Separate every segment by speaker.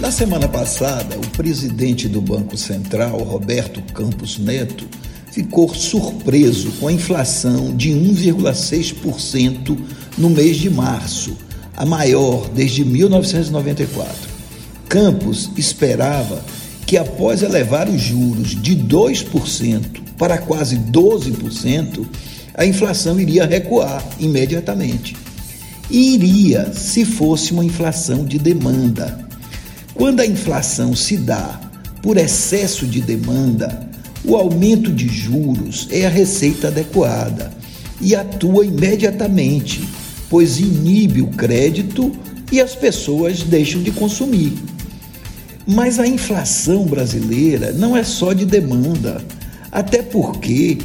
Speaker 1: Na semana passada, o presidente do Banco Central, Roberto Campos Neto, ficou surpreso com a inflação de 1,6% no mês de março, a maior desde 1994. Campos esperava que, após elevar os juros de 2% para quase 12%, a inflação iria recuar imediatamente. E iria se fosse uma inflação de demanda quando a inflação se dá por excesso de demanda, o aumento de juros é a receita adequada e atua imediatamente, pois inibe o crédito e as pessoas deixam de consumir. Mas a inflação brasileira não é só de demanda, até porque,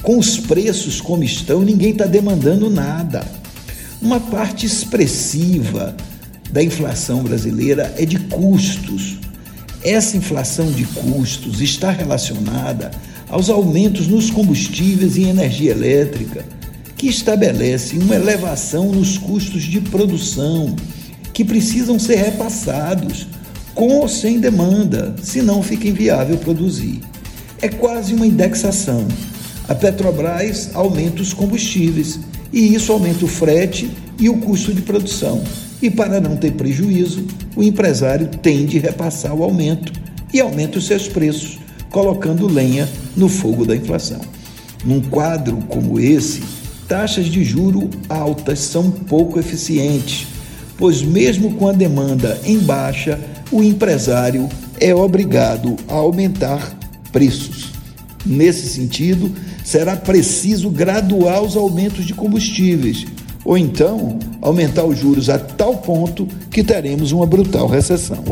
Speaker 1: com os preços como estão, ninguém está demandando nada. Uma parte expressiva da inflação brasileira é de custos. Essa inflação de custos está relacionada aos aumentos nos combustíveis e energia elétrica, que estabelece uma elevação nos custos de produção que precisam ser repassados com ou sem demanda, senão fica inviável produzir. É quase uma indexação. A Petrobras aumenta os combustíveis e isso aumenta o frete e o custo de produção. E para não ter prejuízo, o empresário tem de repassar o aumento e aumenta os seus preços, colocando lenha no fogo da inflação. Num quadro como esse, taxas de juro altas são pouco eficientes, pois mesmo com a demanda em baixa, o empresário é obrigado a aumentar preços. Nesse sentido, será preciso graduar os aumentos de combustíveis, ou então aumentar os juros a tal ponto que teremos uma brutal recessão.